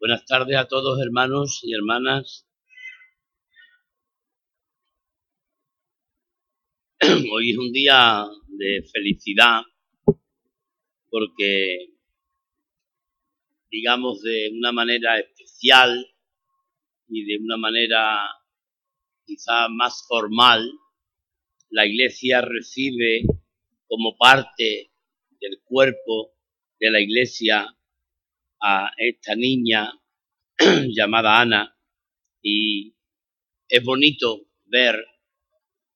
Buenas tardes a todos hermanos y hermanas. Hoy es un día de felicidad porque, digamos, de una manera especial y de una manera quizá más formal, la Iglesia recibe como parte del cuerpo de la Iglesia a esta niña llamada Ana. Y es bonito ver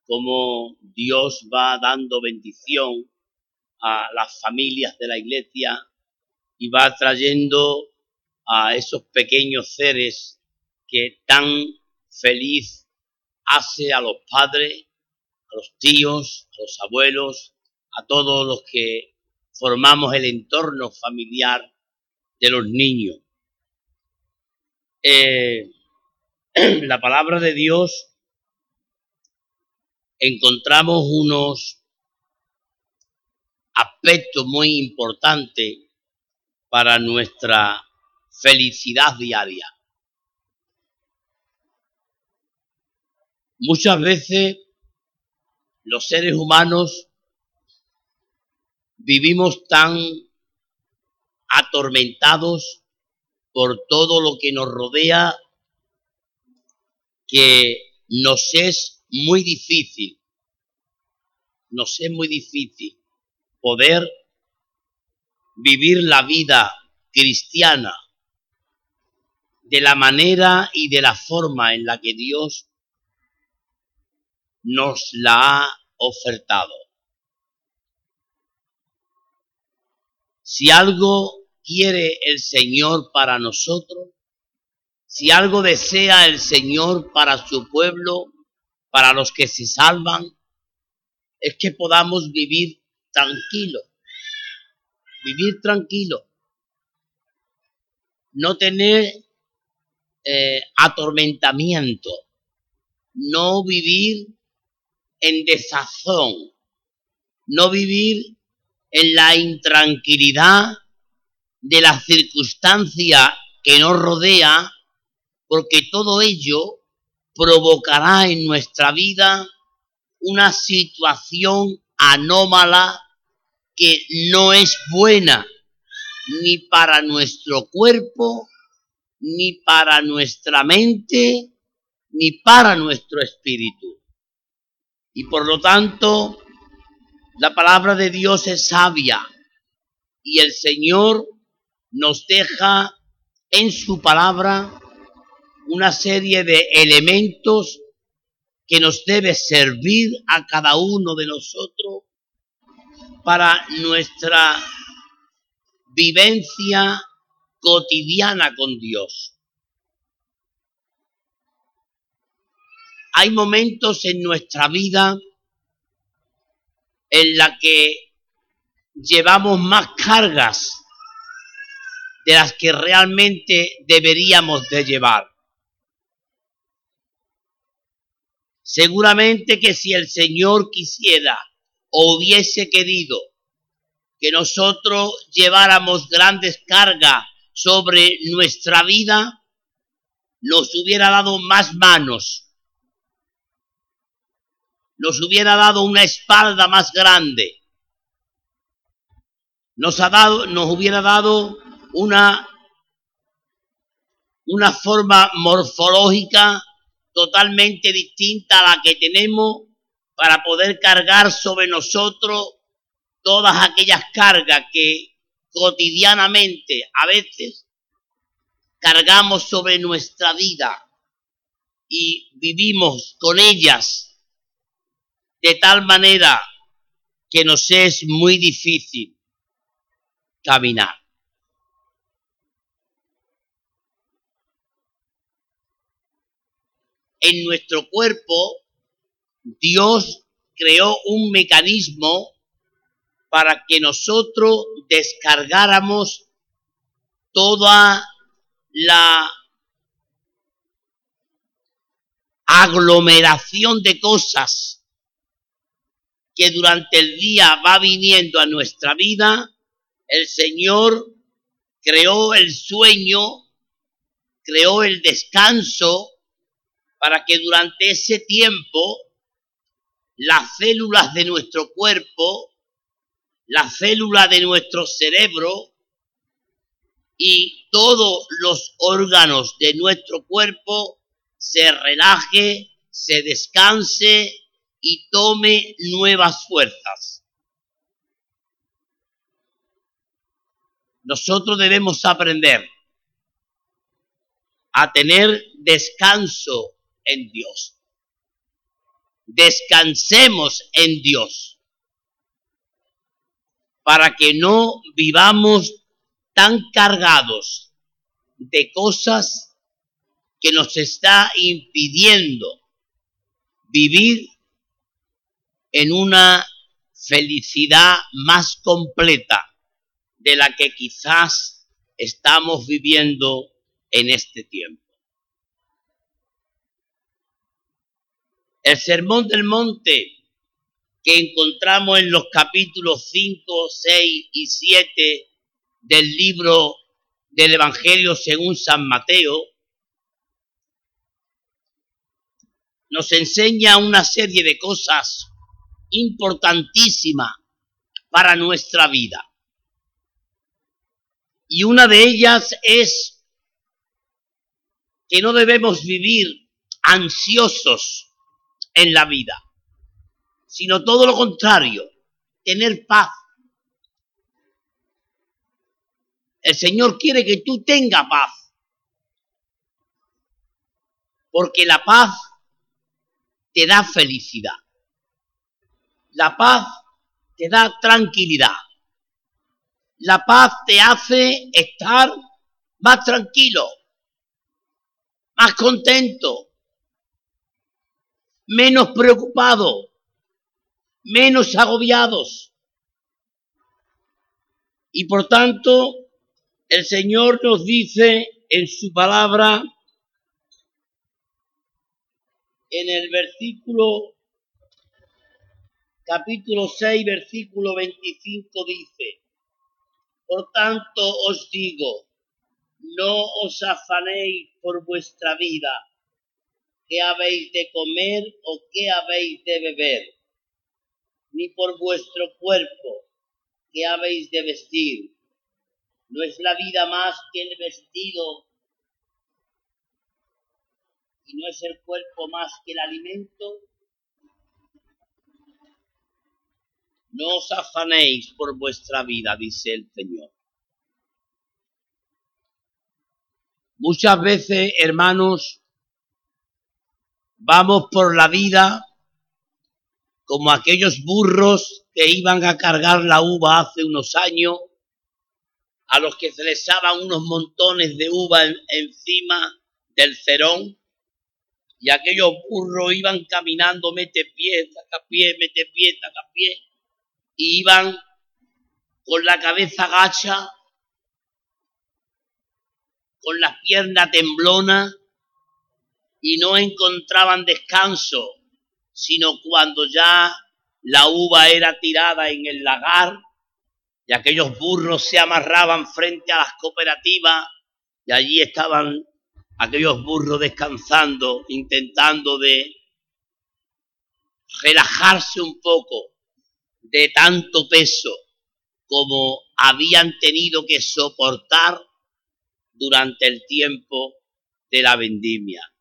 cómo Dios va dando bendición a las familias de la iglesia y va trayendo a esos pequeños seres que tan feliz hace a los padres, a los tíos, a los abuelos, a todos los que formamos el entorno familiar de los niños. Eh, la palabra de Dios encontramos unos aspectos muy importantes para nuestra felicidad diaria. Muchas veces los seres humanos vivimos tan atormentados por todo lo que nos rodea que nos es muy difícil, nos es muy difícil poder vivir la vida cristiana de la manera y de la forma en la que Dios nos la ha ofertado. Si algo quiere el Señor para nosotros, si algo desea el Señor para su pueblo, para los que se salvan, es que podamos vivir tranquilo, vivir tranquilo, no tener eh, atormentamiento, no vivir en desazón, no vivir en la intranquilidad de la circunstancia que nos rodea, porque todo ello provocará en nuestra vida una situación anómala que no es buena ni para nuestro cuerpo, ni para nuestra mente, ni para nuestro espíritu. Y por lo tanto, la palabra de Dios es sabia y el Señor nos deja en su palabra una serie de elementos que nos debe servir a cada uno de nosotros para nuestra vivencia cotidiana con Dios. Hay momentos en nuestra vida en la que llevamos más cargas de las que realmente deberíamos de llevar. Seguramente que si el Señor quisiera o hubiese querido que nosotros lleváramos grandes cargas sobre nuestra vida, nos hubiera dado más manos, nos hubiera dado una espalda más grande, nos, ha dado, nos hubiera dado una, una forma morfológica totalmente distinta a la que tenemos para poder cargar sobre nosotros todas aquellas cargas que cotidianamente a veces cargamos sobre nuestra vida y vivimos con ellas de tal manera que nos es muy difícil caminar. En nuestro cuerpo, Dios creó un mecanismo para que nosotros descargáramos toda la aglomeración de cosas que durante el día va viniendo a nuestra vida, el Señor creó el sueño creó el descanso para que durante ese tiempo las células de nuestro cuerpo, las células de nuestro cerebro y todos los órganos de nuestro cuerpo se relaje, se descanse y tome nuevas fuerzas. Nosotros debemos aprender a tener descanso en Dios. Descansemos en Dios para que no vivamos tan cargados de cosas que nos está impidiendo vivir en una felicidad más completa de la que quizás estamos viviendo en este tiempo. El sermón del monte que encontramos en los capítulos 5, 6 y 7 del libro del Evangelio según San Mateo, nos enseña una serie de cosas importantísimas para nuestra vida. Y una de ellas es que no debemos vivir ansiosos en la vida, sino todo lo contrario, tener paz. El Señor quiere que tú tengas paz, porque la paz te da felicidad. La paz te da tranquilidad. La paz te hace estar más tranquilo, más contento, menos preocupado, menos agobiados. Y por tanto, el Señor nos dice en su palabra, en el versículo, capítulo 6, versículo 25 dice, por tanto os digo, no os afanéis por vuestra vida qué habéis de comer o qué habéis de beber, ni por vuestro cuerpo, qué habéis de vestir. ¿No es la vida más que el vestido? ¿Y no es el cuerpo más que el alimento? No os afanéis por vuestra vida, dice el Señor. Muchas veces, hermanos, Vamos por la vida como aquellos burros que iban a cargar la uva hace unos años, a los que se les daban unos montones de uva encima del cerón, y aquellos burros iban caminando mete pie, saca pie, mete pie, saca pie, y iban con la cabeza gacha, con las piernas temblonas, y no encontraban descanso, sino cuando ya la uva era tirada en el lagar y aquellos burros se amarraban frente a las cooperativas y allí estaban aquellos burros descansando, intentando de relajarse un poco de tanto peso como habían tenido que soportar durante el tiempo de la vendimia.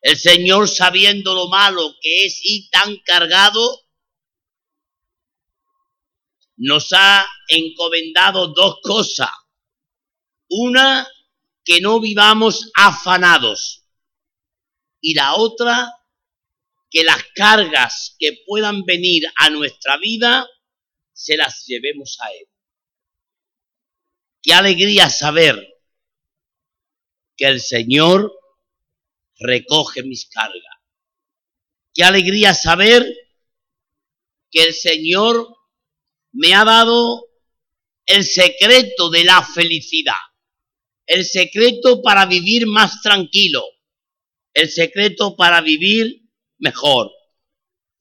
El Señor, sabiendo lo malo que es y tan cargado, nos ha encomendado dos cosas. Una, que no vivamos afanados. Y la otra, que las cargas que puedan venir a nuestra vida, se las llevemos a Él. Qué alegría saber que el Señor recoge mis cargas. Qué alegría saber que el Señor me ha dado el secreto de la felicidad, el secreto para vivir más tranquilo, el secreto para vivir mejor.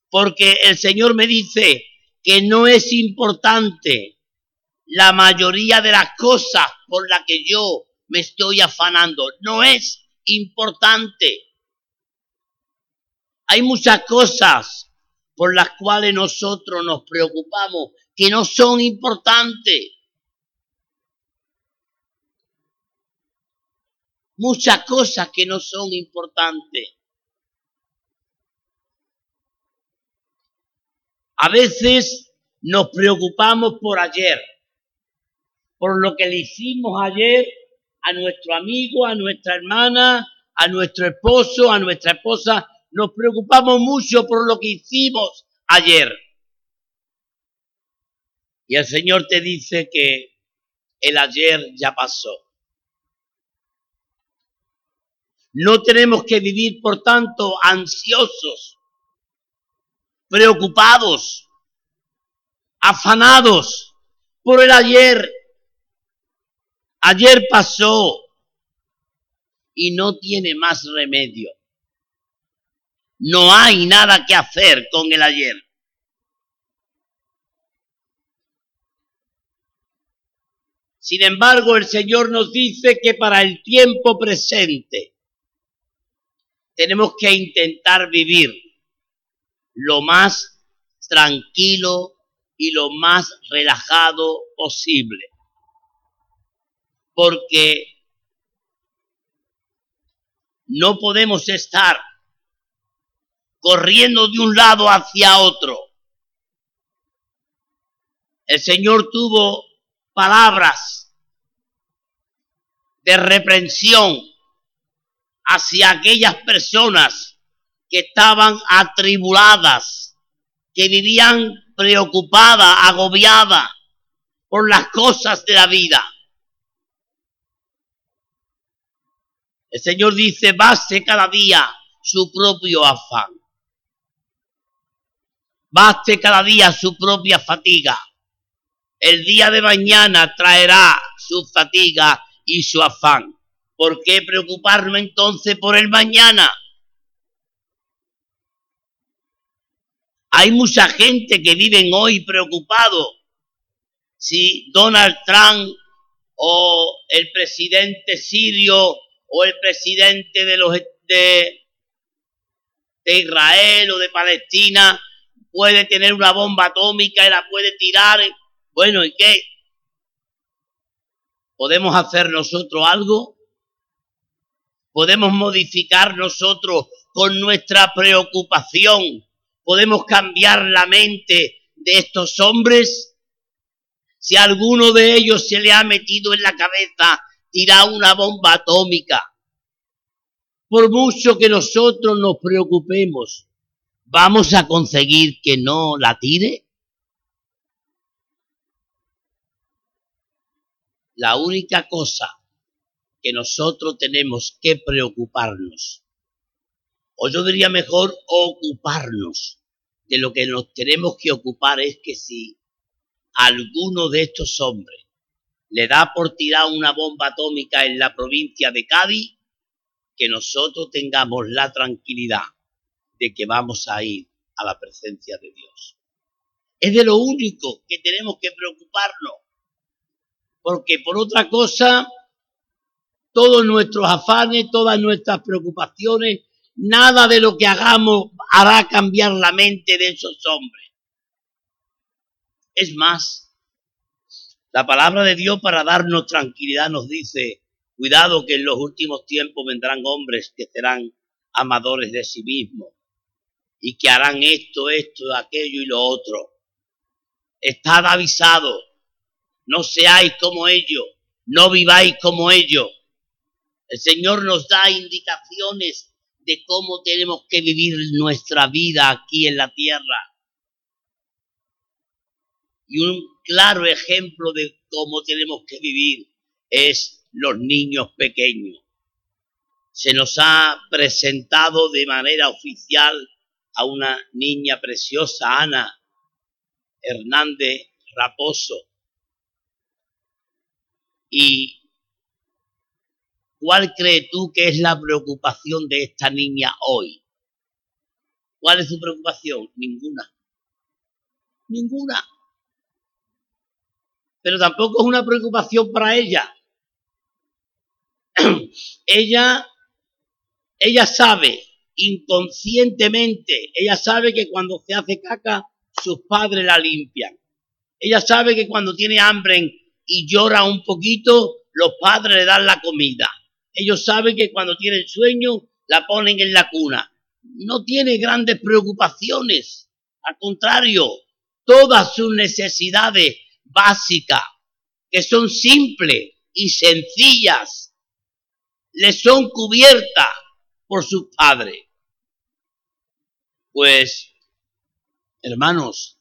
Porque el Señor me dice que no es importante la mayoría de las cosas por las que yo me estoy afanando. No es importante. Hay muchas cosas por las cuales nosotros nos preocupamos que no son importantes. Muchas cosas que no son importantes. A veces nos preocupamos por ayer, por lo que le hicimos ayer a nuestro amigo, a nuestra hermana, a nuestro esposo, a nuestra esposa. Nos preocupamos mucho por lo que hicimos ayer. Y el Señor te dice que el ayer ya pasó. No tenemos que vivir, por tanto, ansiosos, preocupados, afanados por el ayer. Ayer pasó y no tiene más remedio. No hay nada que hacer con el ayer. Sin embargo, el Señor nos dice que para el tiempo presente tenemos que intentar vivir lo más tranquilo y lo más relajado posible. Porque no podemos estar corriendo de un lado hacia otro. El Señor tuvo palabras de reprensión hacia aquellas personas que estaban atribuladas, que vivían preocupadas, agobiadas por las cosas de la vida. El Señor dice, baste cada día su propio afán. Baste cada día su propia fatiga. El día de mañana traerá su fatiga y su afán. ¿Por qué preocuparme entonces por el mañana? Hay mucha gente que vive hoy preocupado si Donald Trump o el presidente sirio o el presidente de los de, de Israel o de Palestina puede tener una bomba atómica y la puede tirar. Bueno, ¿y qué? ¿Podemos hacer nosotros algo? podemos modificar nosotros con nuestra preocupación, podemos cambiar la mente de estos hombres. Si alguno de ellos se le ha metido en la cabeza tirar una bomba atómica, por mucho que nosotros nos preocupemos, ¿vamos a conseguir que no la tire? La única cosa que nosotros tenemos que preocuparnos, o yo diría mejor ocuparnos, de lo que nos tenemos que ocupar es que si alguno de estos hombres le da por tirar una bomba atómica en la provincia de Cádiz, que nosotros tengamos la tranquilidad de que vamos a ir a la presencia de Dios. Es de lo único que tenemos que preocuparnos, porque por otra cosa todos nuestros afanes, todas nuestras preocupaciones, nada de lo que hagamos hará cambiar la mente de esos hombres. Es más, la palabra de Dios para darnos tranquilidad nos dice, cuidado que en los últimos tiempos vendrán hombres que serán amadores de sí mismos y que harán esto, esto, aquello y lo otro. Estad avisado, no seáis como ellos, no viváis como ellos, el Señor nos da indicaciones de cómo tenemos que vivir nuestra vida aquí en la tierra. Y un claro ejemplo de cómo tenemos que vivir es los niños pequeños. Se nos ha presentado de manera oficial a una niña preciosa, Ana Hernández Raposo. Y ¿Cuál crees tú que es la preocupación de esta niña hoy? ¿Cuál es su preocupación? Ninguna. Ninguna. Pero tampoco es una preocupación para ella. ella, ella sabe inconscientemente, ella sabe que cuando se hace caca, sus padres la limpian. Ella sabe que cuando tiene hambre y llora un poquito, los padres le dan la comida. Ellos saben que cuando tienen sueño, la ponen en la cuna. No tiene grandes preocupaciones. Al contrario, todas sus necesidades básicas, que son simples y sencillas, le son cubiertas por sus padres. Pues, hermanos,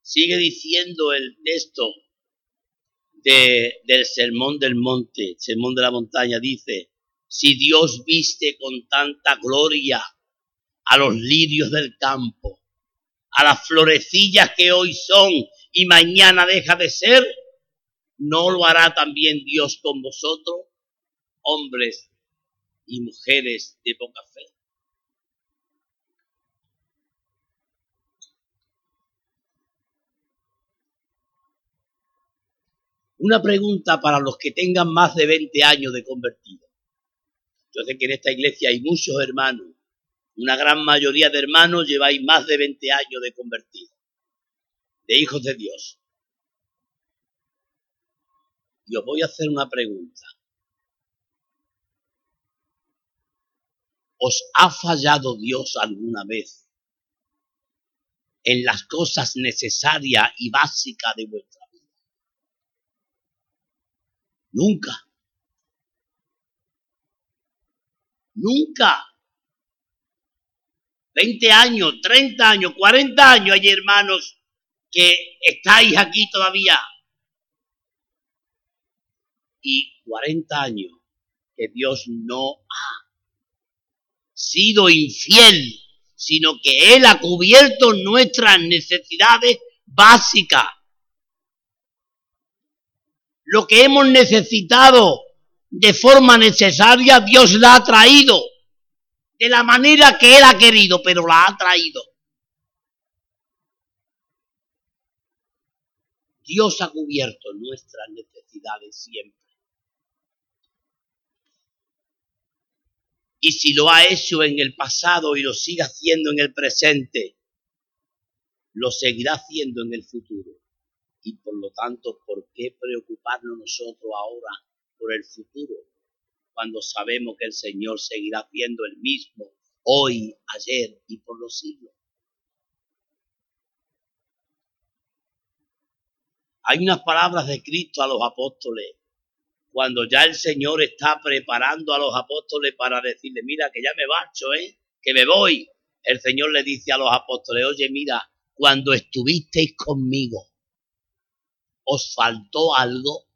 sigue diciendo el texto del sermón del monte, sermón de la montaña, dice, si Dios viste con tanta gloria a los lirios del campo, a las florecillas que hoy son y mañana deja de ser, ¿no lo hará también Dios con vosotros, hombres y mujeres de poca fe? Una pregunta para los que tengan más de 20 años de convertido. Yo sé que en esta iglesia hay muchos hermanos, una gran mayoría de hermanos lleváis más de 20 años de convertido, de hijos de Dios. Y os voy a hacer una pregunta. ¿Os ha fallado Dios alguna vez en las cosas necesarias y básicas de vuestra Nunca. Nunca. 20 años, 30 años, 40 años hay hermanos que estáis aquí todavía. Y 40 años que Dios no ha sido infiel, sino que Él ha cubierto nuestras necesidades básicas lo que hemos necesitado de forma necesaria, Dios la ha traído de la manera que Él ha querido, pero la ha traído. Dios ha cubierto nuestras necesidades siempre. Y si lo ha hecho en el pasado y lo sigue haciendo en el presente, lo seguirá haciendo en el futuro y por lo tanto, ¿por qué preocuparnos nosotros ahora por el futuro cuando sabemos que el Señor seguirá siendo el mismo hoy, ayer y por los siglos? Hay unas palabras de Cristo a los apóstoles cuando ya el Señor está preparando a los apóstoles para decirle, mira que ya me marcho, ¿eh? que me voy. El Señor le dice a los apóstoles, oye, mira, cuando estuvisteis conmigo, ¿Os faltó algo?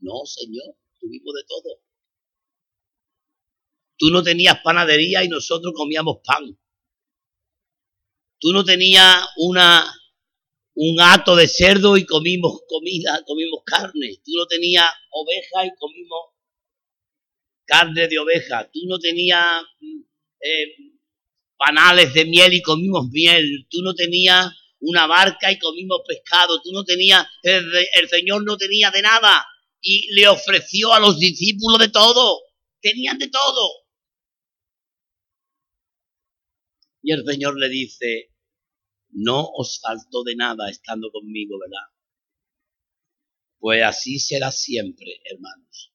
No, Señor, tuvimos de todo. Tú no tenías panadería y nosotros comíamos pan. Tú no tenías una, un hato de cerdo y comimos comida, comimos carne. Tú no tenías oveja y comimos carne de oveja. Tú no tenías eh, panales de miel y comimos miel. Tú no tenías una barca y comimos pescado. Tú no tenías, el, el Señor no tenía de nada y le ofreció a los discípulos de todo. Tenían de todo. Y el Señor le dice, no os faltó de nada estando conmigo, ¿verdad? Pues así será siempre, hermanos.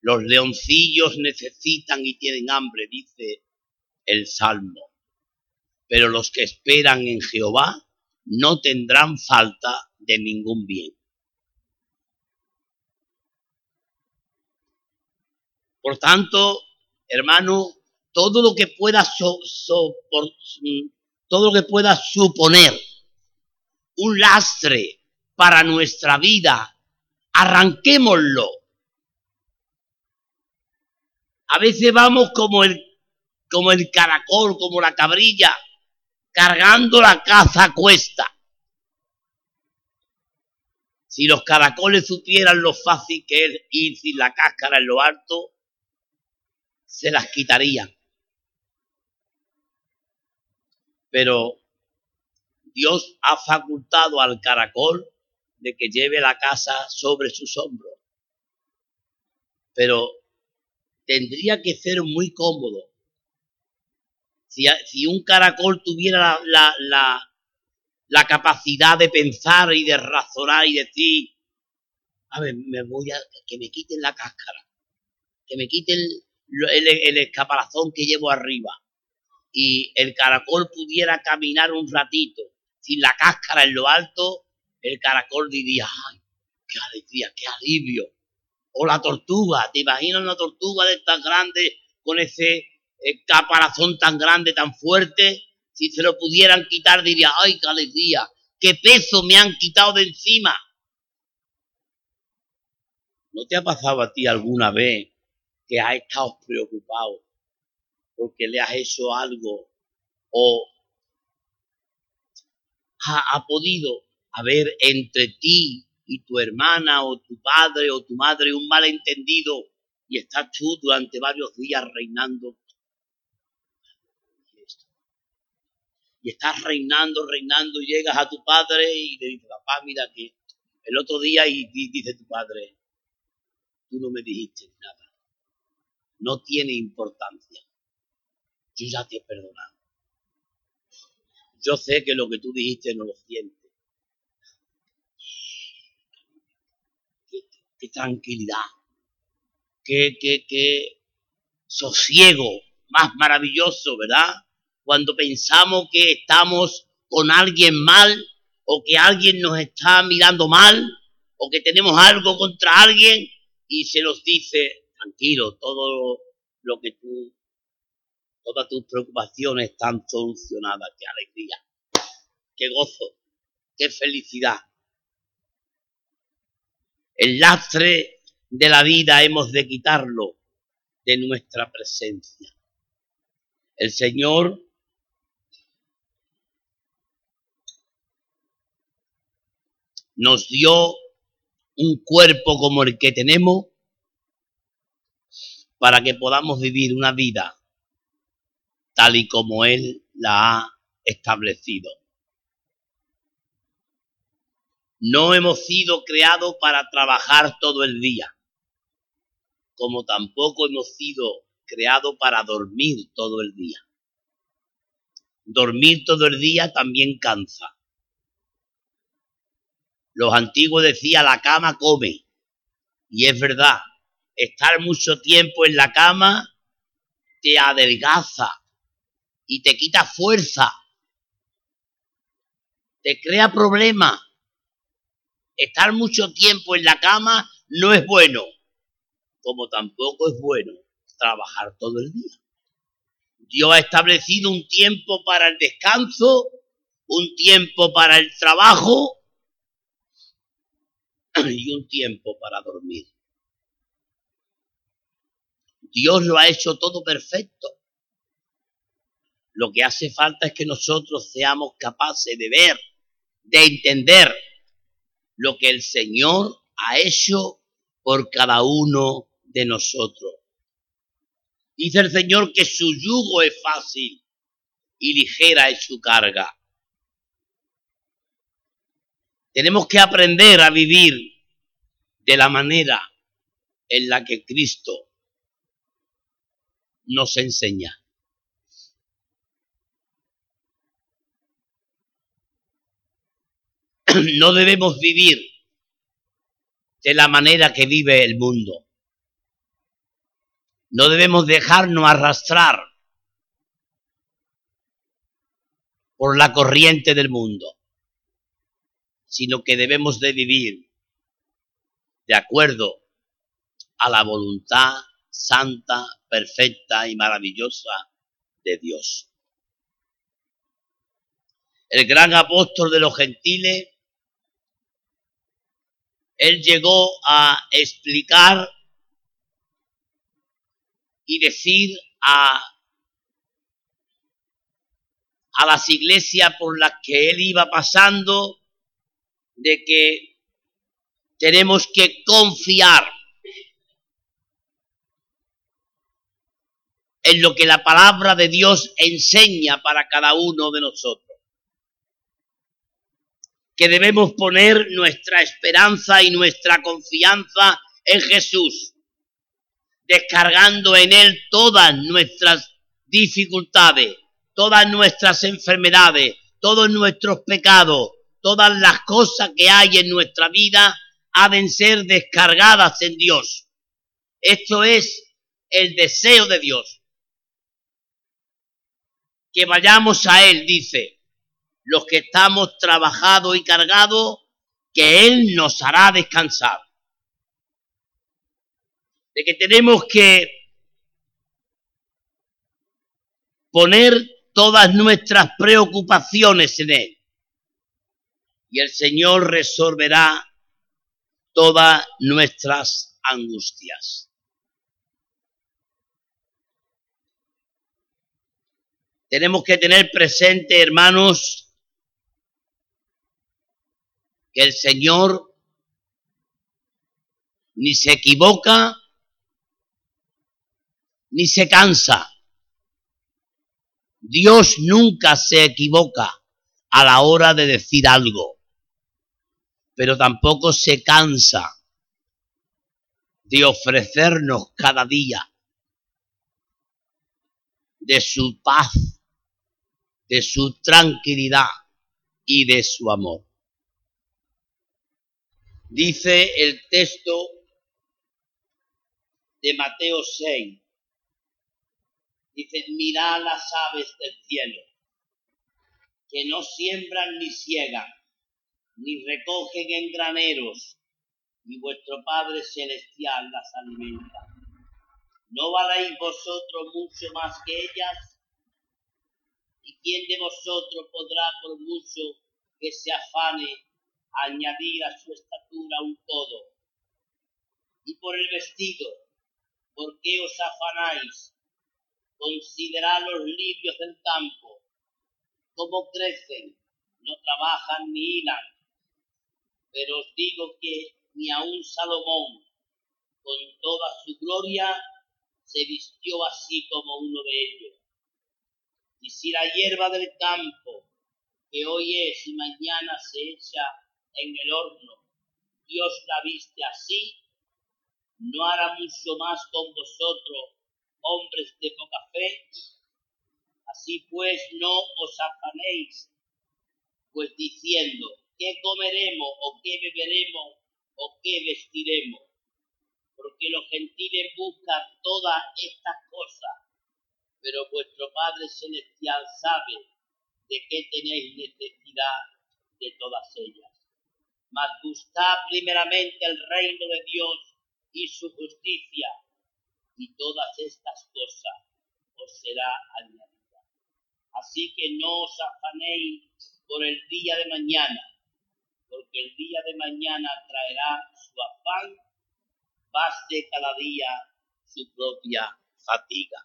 Los leoncillos necesitan y tienen hambre, dice el Salmo pero los que esperan en Jehová no tendrán falta de ningún bien. Por tanto, hermano, todo lo que pueda todo lo que pueda suponer un lastre para nuestra vida, arranquémoslo. A veces vamos como el como el caracol, como la cabrilla, cargando la caza a cuesta. Si los caracoles supieran lo fácil que es ir sin la cáscara en lo alto, se las quitarían. Pero Dios ha facultado al caracol de que lleve la casa sobre sus hombros. pero tendría que ser muy cómodo. Si, un caracol tuviera la, la, la, capacidad de pensar y de razonar y decir, a ver, me voy a, que me quiten la cáscara, que me quiten el, el escaparazón que llevo arriba y el caracol pudiera caminar un ratito sin la cáscara en lo alto, el caracol diría, ay, qué alegría, qué alivio. O la tortuga, ¿te imaginas una tortuga de tan grande con ese eh, caparazón tan grande, tan fuerte? Si se lo pudieran quitar, diría, ay, qué alegría, qué peso me han quitado de encima. ¿No te ha pasado a ti alguna vez que has estado preocupado porque le has hecho algo o ha, podido haber entre ti y tu hermana o tu padre o tu madre un malentendido y estás tú durante varios días reinando. Y estás reinando, reinando, y llegas a tu padre y le dices, papá, mira que el otro día y dice tu padre, tú no me dijiste nada. No tiene importancia. Yo ya te he perdonado. Yo sé que lo que tú dijiste no lo sientes qué tranquilidad, qué, qué, qué sosiego más maravilloso, ¿verdad? Cuando pensamos que estamos con alguien mal o que alguien nos está mirando mal o que tenemos algo contra alguien y se nos dice, tranquilo, todo lo que tú, todas tus preocupaciones están solucionadas, qué alegría, qué gozo, qué felicidad. El lastre de la vida hemos de quitarlo de nuestra presencia. El Señor nos dio un cuerpo como el que tenemos para que podamos vivir una vida tal y como Él la ha establecido. No hemos sido creados para trabajar todo el día, como tampoco hemos sido creados para dormir todo el día. Dormir todo el día también cansa. Los antiguos decían la cama come. Y es verdad, estar mucho tiempo en la cama te adelgaza y te quita fuerza. Te crea problemas estar mucho tiempo en la cama no es bueno, como tampoco es bueno trabajar todo el día. Dios ha establecido un tiempo para el descanso, un tiempo para el trabajo y un tiempo para dormir. Dios lo ha hecho todo perfecto. Lo que hace falta es que nosotros seamos capaces de ver, de entender lo que el Señor ha hecho por cada uno de nosotros. Dice el Señor que su yugo es fácil y ligera es su carga. Tenemos que aprender a vivir de la manera en la que Cristo nos enseña. no debemos vivir de la manera que vive el mundo. No debemos dejarnos arrastrar por la corriente del mundo, sino que debemos de vivir de acuerdo a la voluntad santa, perfecta y maravillosa de Dios. El gran apóstol de los gentiles él llegó a explicar y decir a, a las iglesias por las que él iba pasando de que tenemos que confiar en lo que la palabra de Dios enseña para cada uno de nosotros que debemos poner nuestra esperanza y nuestra confianza en Jesús. descargando en Él todas nuestras dificultades, todas nuestras enfermedades, todos nuestros pecados, todas las cosas que hay en nuestra vida, han de ser descargadas en Dios. Esto es el deseo de Dios. Que vayamos a Él, dice, los que estamos trabajados y cargados, que Él nos hará descansar. De que tenemos que poner todas nuestras preocupaciones en Él. Y el Señor resolverá todas nuestras angustias. Tenemos que tener presente, hermanos, que el Señor ni se equivoca ni se cansa. Dios nunca se equivoca a la hora de decir algo, pero tampoco se cansa de ofrecernos cada día de su paz, de su tranquilidad y de su amor. Dice el texto de Mateo 6, dice, mirad las aves del cielo, que no siembran ni ciegan, ni recogen en graneros, y vuestro Padre Celestial las alimenta. ¿No valéis vosotros mucho más que ellas? ¿Y quién de vosotros podrá, por mucho que se afane, añadir a su estatura un codo? Y por el vestido, ¿por qué os afanáis? Considerad los lirios del campo, cómo crecen, no trabajan ni hilan. Pero os digo que ni aun Salomón, con toda su gloria, se vistió así como uno de ellos. Y si la hierba del campo, que hoy es y mañana se echa en el horno, Dios la viste así, no hará mucho más con vosotros, hombres de poca fe. Así pues, no os afanéis, pues diciendo, ¿qué comeremos o qué beberemos o qué vestiremos? porque los gentiles buscan todas estas cosas, pero vuestro Padre Celestial sabe de qué tenéis necesidad de todas ellas. Mas buscad primeramente el reino de Dios y su justicia, y todas estas cosas os será añadida. Así que no os afanéis por el día de mañana, porque el día de mañana traerá su afán baste cada día su propia fatiga.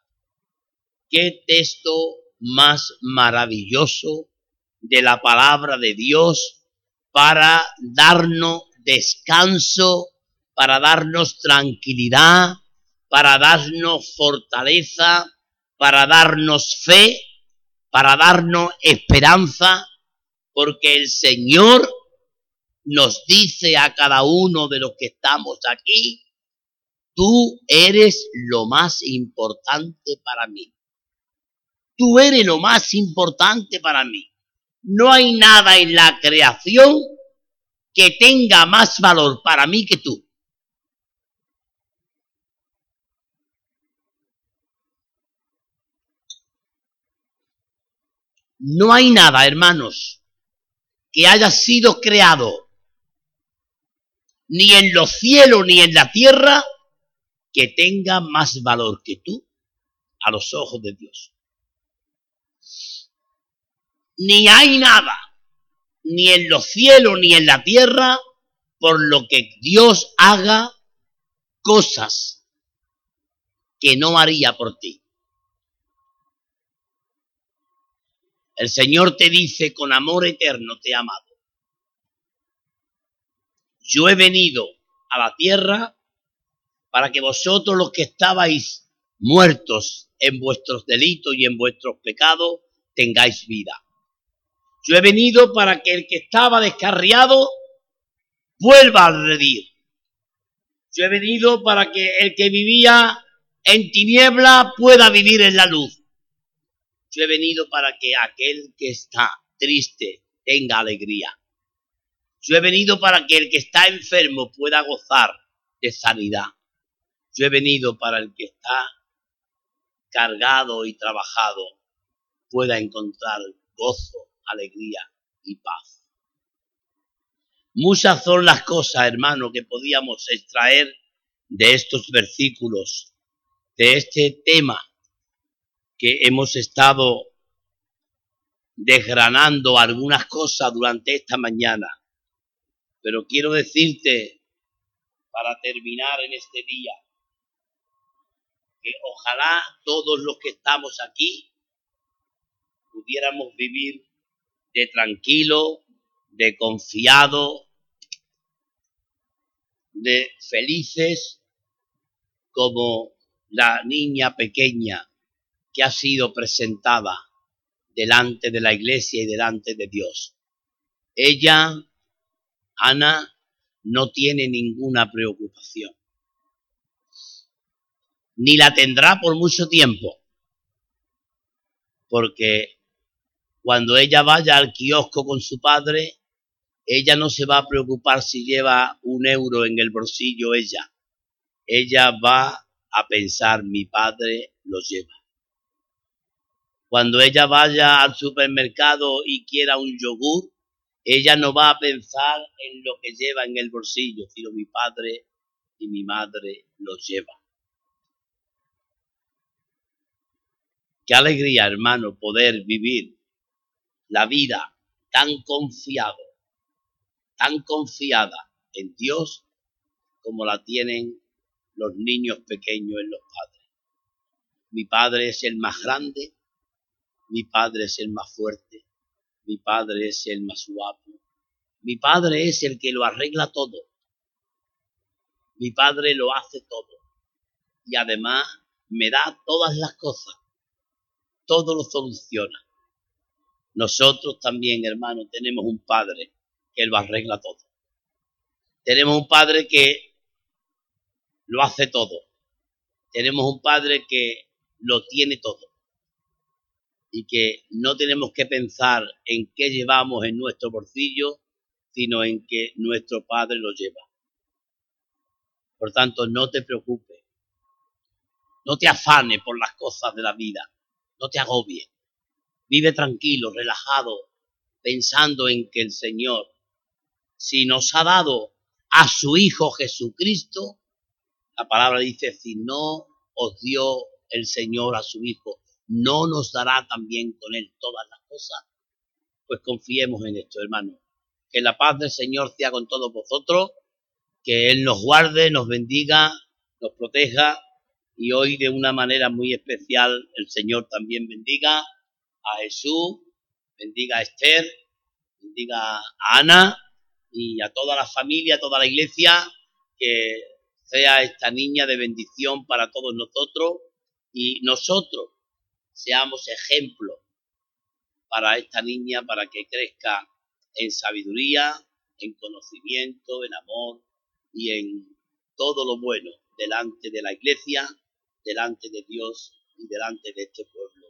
Qué texto más maravilloso de la palabra de Dios para darnos descanso, para darnos tranquilidad, para darnos fortaleza, para darnos fe, para darnos esperanza, porque el Señor nos dice a cada uno de los que estamos aquí, Tú eres lo más importante para mí. Tú eres lo más importante para mí. No hay nada en la creación que tenga más valor para mí que tú. No hay nada, hermanos, que haya sido creado ni en los cielos ni en la tierra que tenga más valor que tú a los ojos de Dios. Ni hay nada, ni en los cielos ni en la tierra, por lo que Dios haga cosas que no haría por ti. El Señor te dice, con amor eterno te he amado. Yo he venido a la tierra para que vosotros los que estabais muertos en vuestros delitos y en vuestros pecados tengáis vida. Yo he venido para que el que estaba descarriado vuelva a redir. Yo he venido para que el que vivía en tiniebla pueda vivir en la luz. Yo he venido para que aquel que está triste tenga alegría. Yo he venido para que el que está enfermo pueda gozar de sanidad. Yo he venido para el que está cargado y trabajado pueda encontrar gozo, alegría y paz. Muchas son las cosas, hermano, que podíamos extraer de estos versículos, de este tema que hemos estado desgranando algunas cosas durante esta mañana. Pero quiero decirte, para terminar en este día, que ojalá todos los que estamos aquí pudiéramos vivir de tranquilo, de confiado, de felices como la niña pequeña que ha sido presentada delante de la iglesia y delante de Dios. Ella, Ana, no tiene ninguna preocupación, ni la tendrá por mucho tiempo, porque cuando ella vaya al kiosco con su padre, ella no se va a preocupar si lleva un euro en el bolsillo ella. Ella va a pensar, mi padre lo lleva. Cuando ella vaya al supermercado y quiera un yogur, ella no va a pensar en lo que lleva en el bolsillo, sino mi padre y mi madre lo lleva. Qué alegría, hermano, poder vivir la vida tan confiado, tan confiada en Dios como la tienen los niños pequeños en los padres. Mi padre es el más grande, mi padre es el más fuerte, mi padre es el más guapo, mi padre es el que lo arregla todo, mi padre lo hace todo y además me da todas las cosas, todo lo soluciona. Nosotros también, hermanos, tenemos un padre que lo arregla todo. Tenemos un padre que lo hace todo. Tenemos un padre que lo tiene todo y que no tenemos que pensar en qué llevamos en nuestro bolsillo, sino en que nuestro Padre lo lleva. Por tanto, no te preocupes, no te afanes por las cosas de la vida, no te agobies, vive tranquilo, relajado, pensando en que el Señor, si nos ha dado a su Hijo Jesucristo, la palabra dice, si no os dio el Señor a su Hijo, no nos dará también con Él todas las cosas. Pues confiemos en esto, hermano. Que la paz del Señor sea con todos vosotros, que Él nos guarde, nos bendiga, nos proteja y hoy de una manera muy especial el Señor también bendiga a Jesús, bendiga a Esther, bendiga a Ana y a toda la familia, a toda la iglesia, que sea esta niña de bendición para todos nosotros y nosotros seamos ejemplo para esta niña, para que crezca en sabiduría, en conocimiento, en amor y en todo lo bueno delante de la iglesia, delante de Dios y delante de este pueblo.